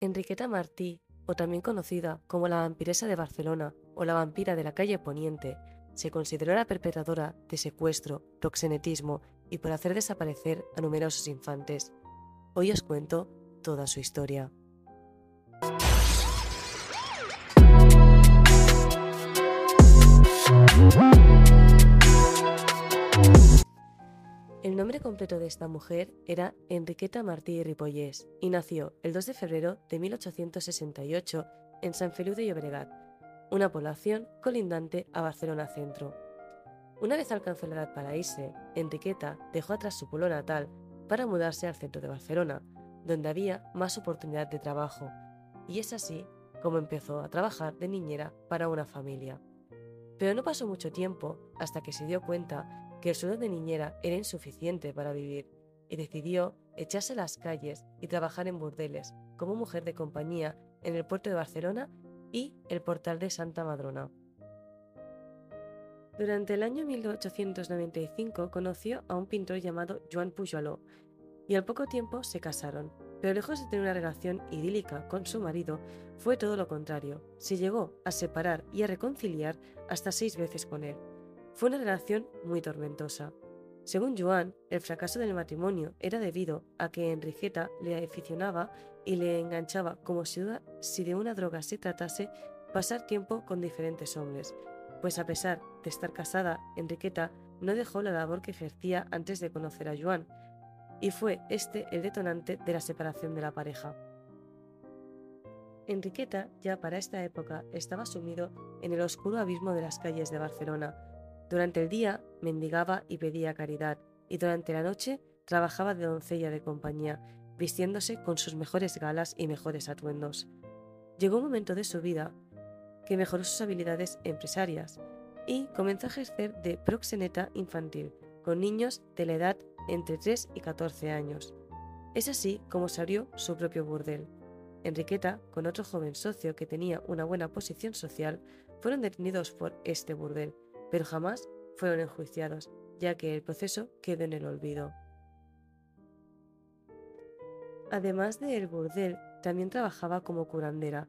Enriqueta Martí, o también conocida como la vampiresa de Barcelona o la vampira de la calle Poniente, se consideró la perpetradora de secuestro, proxenetismo y por hacer desaparecer a numerosos infantes. Hoy os cuento toda su historia. Nombre completo de esta mujer era Enriqueta Martí Ripollés y nació el 2 de febrero de 1868 en San Feliu de Llobregat, una población colindante a Barcelona Centro. Una vez alcanzó la edad para irse, Enriqueta dejó atrás su pueblo natal para mudarse al centro de Barcelona, donde había más oportunidad de trabajo, y es así como empezó a trabajar de niñera para una familia. Pero no pasó mucho tiempo hasta que se dio cuenta que el sueldo de niñera era insuficiente para vivir y decidió echarse a las calles y trabajar en burdeles como mujer de compañía en el puerto de Barcelona y el portal de Santa Madrona. Durante el año 1895 conoció a un pintor llamado Joan Pujoló y al poco tiempo se casaron, pero lejos de tener una relación idílica con su marido, fue todo lo contrario. Se llegó a separar y a reconciliar hasta seis veces con él, fue una relación muy tormentosa. Según Joan, el fracaso del matrimonio era debido a que Enriqueta le aficionaba y le enganchaba como si de una droga se tratase pasar tiempo con diferentes hombres, pues a pesar de estar casada, Enriqueta no dejó la labor que ejercía antes de conocer a Joan, y fue este el detonante de la separación de la pareja. Enriqueta ya para esta época estaba sumido en el oscuro abismo de las calles de Barcelona, durante el día mendigaba y pedía caridad, y durante la noche trabajaba de doncella de compañía, vistiéndose con sus mejores galas y mejores atuendos. Llegó un momento de su vida que mejoró sus habilidades empresarias y comenzó a ejercer de proxeneta infantil con niños de la edad entre 3 y 14 años. Es así como se abrió su propio burdel. Enriqueta, con otro joven socio que tenía una buena posición social, fueron detenidos por este burdel pero jamás fueron enjuiciados, ya que el proceso quedó en el olvido. Además de el burdel, también trabajaba como curandera.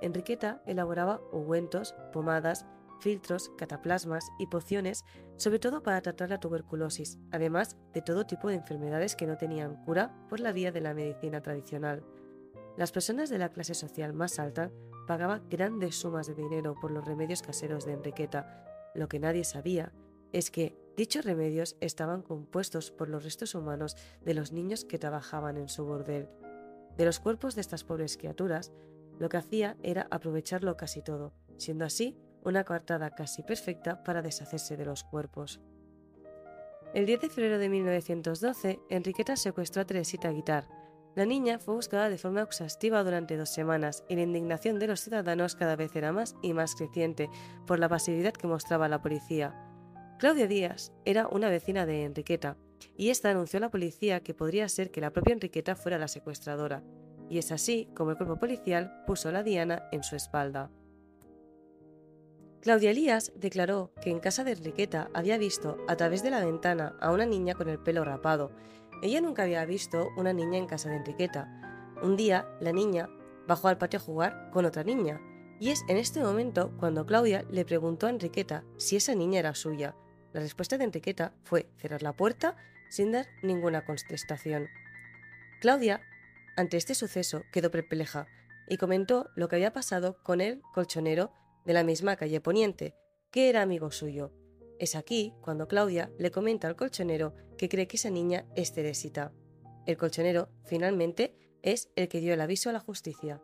Enriqueta elaboraba ungüentos, pomadas, filtros, cataplasmas y pociones, sobre todo para tratar la tuberculosis, además de todo tipo de enfermedades que no tenían cura por la vía de la medicina tradicional. Las personas de la clase social más alta pagaban grandes sumas de dinero por los remedios caseros de Enriqueta, lo que nadie sabía es que dichos remedios estaban compuestos por los restos humanos de los niños que trabajaban en su bordel. De los cuerpos de estas pobres criaturas, lo que hacía era aprovecharlo casi todo, siendo así una coartada casi perfecta para deshacerse de los cuerpos. El 10 de febrero de 1912, Enriqueta secuestró a Teresita Guitar. La niña fue buscada de forma exhaustiva durante dos semanas y la indignación de los ciudadanos cada vez era más y más creciente por la pasividad que mostraba la policía. Claudia Díaz era una vecina de Enriqueta y esta anunció a la policía que podría ser que la propia Enriqueta fuera la secuestradora, y es así como el cuerpo policial puso la diana en su espalda. Claudia Elías declaró que en casa de Enriqueta había visto a través de la ventana a una niña con el pelo rapado. Ella nunca había visto una niña en casa de Enriqueta. Un día, la niña bajó al patio a jugar con otra niña, y es en este momento cuando Claudia le preguntó a Enriqueta si esa niña era suya. La respuesta de Enriqueta fue cerrar la puerta sin dar ninguna contestación. Claudia, ante este suceso, quedó perpleja y comentó lo que había pasado con el colchonero de la misma calle Poniente, que era amigo suyo. Es aquí cuando Claudia le comenta al colchonero que cree que esa niña es Teresita. El colchonero, finalmente, es el que dio el aviso a la justicia.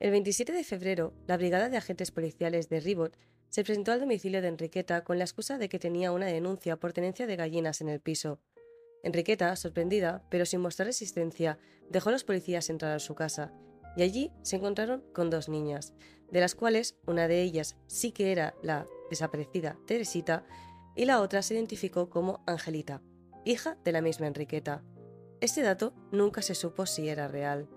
El 27 de febrero, la Brigada de Agentes Policiales de Ribot se presentó al domicilio de Enriqueta con la excusa de que tenía una denuncia por tenencia de gallinas en el piso. Enriqueta, sorprendida, pero sin mostrar resistencia, dejó a los policías entrar a su casa, y allí se encontraron con dos niñas, de las cuales una de ellas sí que era la desaparecida Teresita y la otra se identificó como Angelita, hija de la misma Enriqueta. Este dato nunca se supo si era real.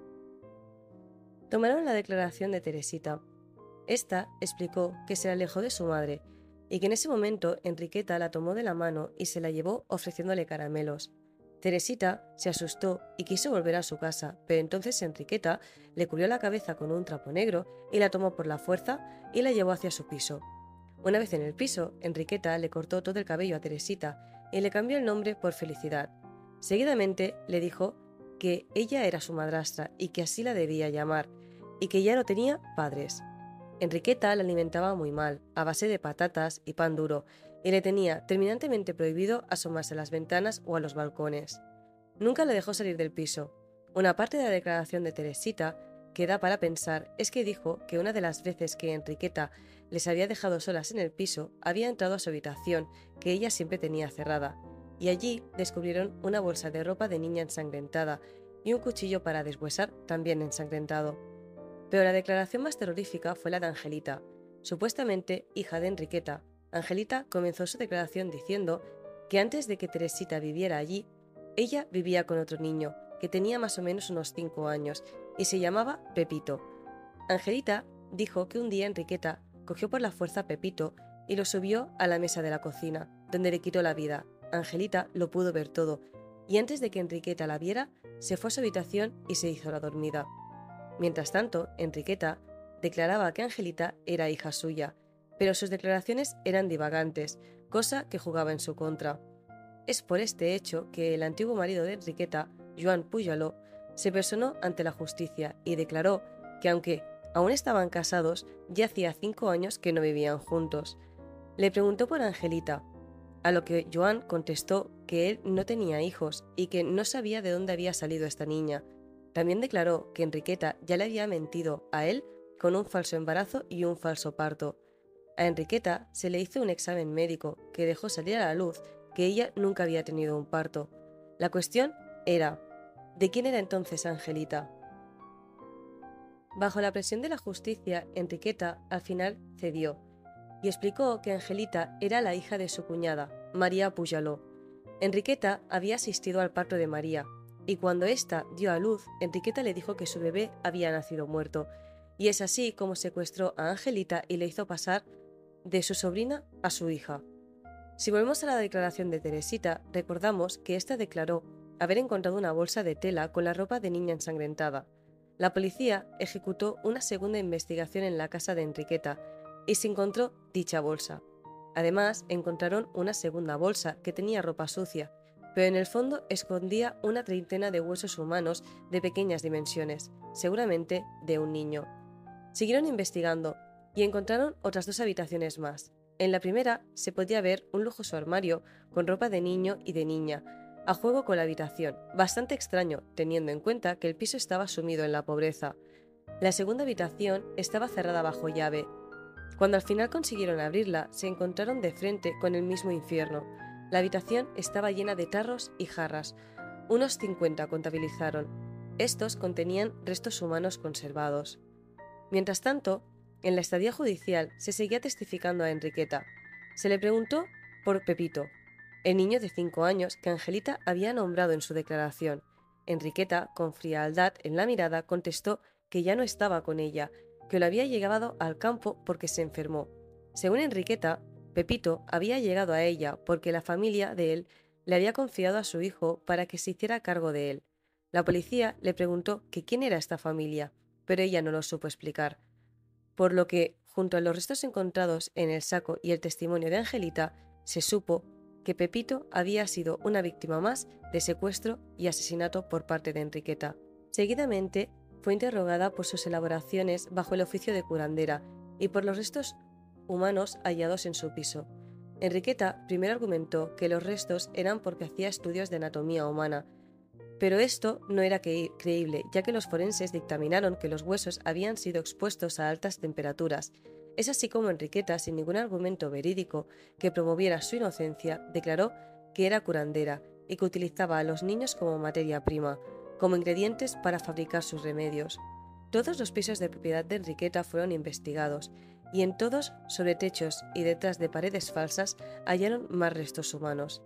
Tomaron la declaración de Teresita. Esta explicó que se alejó de su madre y que en ese momento Enriqueta la tomó de la mano y se la llevó ofreciéndole caramelos. Teresita se asustó y quiso volver a su casa, pero entonces Enriqueta le cubrió la cabeza con un trapo negro y la tomó por la fuerza y la llevó hacia su piso. Una vez en el piso, Enriqueta le cortó todo el cabello a Teresita y le cambió el nombre por Felicidad. Seguidamente le dijo que ella era su madrastra y que así la debía llamar, y que ya no tenía padres. Enriqueta la alimentaba muy mal, a base de patatas y pan duro, y le tenía terminantemente prohibido asomarse a las ventanas o a los balcones. Nunca le dejó salir del piso. Una parte de la declaración de Teresita que da para pensar es que dijo que una de las veces que Enriqueta les había dejado solas en el piso, había entrado a su habitación, que ella siempre tenía cerrada, y allí descubrieron una bolsa de ropa de niña ensangrentada y un cuchillo para deshuesar también ensangrentado. Pero la declaración más terrorífica fue la de Angelita, supuestamente hija de Enriqueta. Angelita comenzó su declaración diciendo que antes de que Teresita viviera allí, ella vivía con otro niño, que tenía más o menos unos 5 años, y se llamaba Pepito. Angelita dijo que un día Enriqueta cogió por la fuerza a Pepito y lo subió a la mesa de la cocina, donde le quitó la vida. Angelita lo pudo ver todo, y antes de que Enriqueta la viera, se fue a su habitación y se hizo la dormida. Mientras tanto, Enriqueta declaraba que Angelita era hija suya, pero sus declaraciones eran divagantes, cosa que jugaba en su contra. Es por este hecho que el antiguo marido de Enriqueta, Joan Puyaló, se personó ante la justicia y declaró que aunque aún estaban casados, ya hacía cinco años que no vivían juntos. Le preguntó por Angelita, a lo que Joan contestó que él no tenía hijos y que no sabía de dónde había salido esta niña. También declaró que Enriqueta ya le había mentido a él con un falso embarazo y un falso parto. A Enriqueta se le hizo un examen médico que dejó salir a la luz que ella nunca había tenido un parto. La cuestión era, ¿de quién era entonces Angelita? Bajo la presión de la justicia, Enriqueta al final cedió y explicó que Angelita era la hija de su cuñada, María Puyaló. Enriqueta había asistido al parto de María, y cuando ésta dio a luz, Enriqueta le dijo que su bebé había nacido muerto, y es así como secuestró a Angelita y le hizo pasar de su sobrina a su hija. Si volvemos a la declaración de Teresita, recordamos que ésta declaró haber encontrado una bolsa de tela con la ropa de niña ensangrentada. La policía ejecutó una segunda investigación en la casa de Enriqueta y se encontró dicha bolsa. Además, encontraron una segunda bolsa que tenía ropa sucia, pero en el fondo escondía una treintena de huesos humanos de pequeñas dimensiones, seguramente de un niño. Siguieron investigando y encontraron otras dos habitaciones más. En la primera se podía ver un lujoso armario con ropa de niño y de niña, a juego con la habitación, bastante extraño teniendo en cuenta que el piso estaba sumido en la pobreza. La segunda habitación estaba cerrada bajo llave cuando al final consiguieron abrirla, se encontraron de frente con el mismo infierno. La habitación estaba llena de tarros y jarras. Unos 50 contabilizaron. Estos contenían restos humanos conservados. Mientras tanto, en la estadía judicial se seguía testificando a Enriqueta. Se le preguntó por Pepito, el niño de cinco años que Angelita había nombrado en su declaración. Enriqueta, con frialdad en la mirada, contestó que ya no estaba con ella que lo había llegado al campo porque se enfermó. Según Enriqueta, Pepito había llegado a ella porque la familia de él le había confiado a su hijo para que se hiciera cargo de él. La policía le preguntó que quién era esta familia, pero ella no lo supo explicar. Por lo que, junto a los restos encontrados en el saco y el testimonio de Angelita, se supo que Pepito había sido una víctima más de secuestro y asesinato por parte de Enriqueta. Seguidamente, fue interrogada por sus elaboraciones bajo el oficio de curandera y por los restos humanos hallados en su piso. Enriqueta primero argumentó que los restos eran porque hacía estudios de anatomía humana, pero esto no era creíble, ya que los forenses dictaminaron que los huesos habían sido expuestos a altas temperaturas. Es así como Enriqueta, sin ningún argumento verídico que promoviera su inocencia, declaró que era curandera y que utilizaba a los niños como materia prima, como ingredientes para fabricar sus remedios. Todos los pisos de propiedad de Enriqueta fueron investigados, y en todos, sobre techos y detrás de paredes falsas, hallaron más restos humanos.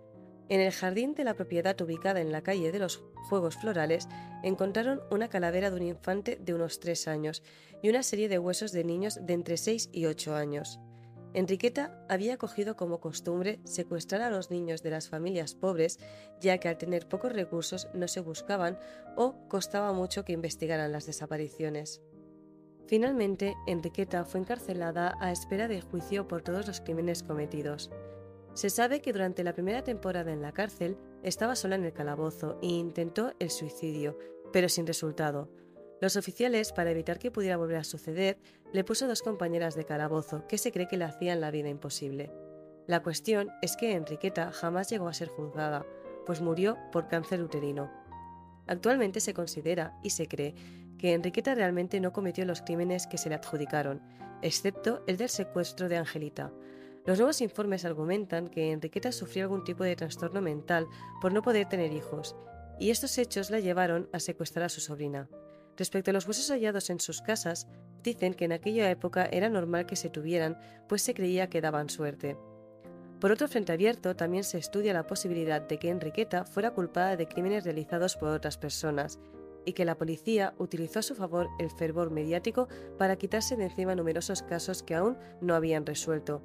En el jardín de la propiedad ubicada en la calle de los Juegos Florales, encontraron una calavera de un infante de unos tres años y una serie de huesos de niños de entre 6 y 8 años. Enriqueta había cogido como costumbre secuestrar a los niños de las familias pobres, ya que al tener pocos recursos no se buscaban o costaba mucho que investigaran las desapariciones. Finalmente, Enriqueta fue encarcelada a espera de juicio por todos los crímenes cometidos. Se sabe que durante la primera temporada en la cárcel estaba sola en el calabozo e intentó el suicidio, pero sin resultado. Los oficiales, para evitar que pudiera volver a suceder, le puso dos compañeras de calabozo que se cree que le hacían la vida imposible. La cuestión es que Enriqueta jamás llegó a ser juzgada, pues murió por cáncer uterino. Actualmente se considera y se cree que Enriqueta realmente no cometió los crímenes que se le adjudicaron, excepto el del secuestro de Angelita. Los nuevos informes argumentan que Enriqueta sufrió algún tipo de trastorno mental por no poder tener hijos, y estos hechos la llevaron a secuestrar a su sobrina. Respecto a los huesos hallados en sus casas, dicen que en aquella época era normal que se tuvieran, pues se creía que daban suerte. Por otro frente abierto, también se estudia la posibilidad de que Enriqueta fuera culpada de crímenes realizados por otras personas, y que la policía utilizó a su favor el fervor mediático para quitarse de encima numerosos casos que aún no habían resuelto.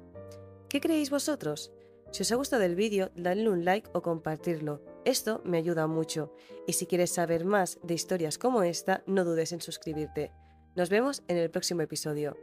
¿Qué creéis vosotros? Si os ha gustado el vídeo, dadle un like o compartirlo. Esto me ayuda mucho. Y si quieres saber más de historias como esta, no dudes en suscribirte. Nos vemos en el próximo episodio.